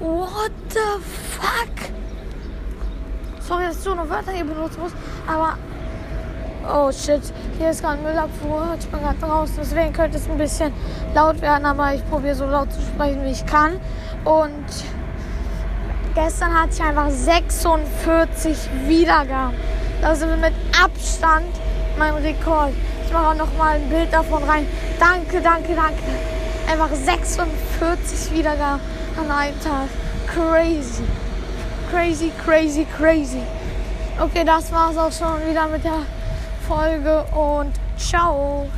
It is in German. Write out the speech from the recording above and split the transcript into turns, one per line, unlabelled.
What the fuck? Sorry, dass ich so noch Wörter hier benutzen muss, aber. Oh shit, hier ist gerade ein Müllabfuhr. Ich bin gerade draußen, deswegen könnte es ein bisschen laut werden, aber ich probiere so laut zu sprechen, wie ich kann. Und gestern hatte ich einfach 46 Wiedergaben. Das ist mit Abstand mein Rekord. Ich mache auch noch mal ein Bild davon rein. Danke, danke, danke. Einfach 46 Wiedergaben an einem Tag. Crazy. Crazy, crazy, crazy. Okay, das war's auch schon wieder mit der Folge und ciao.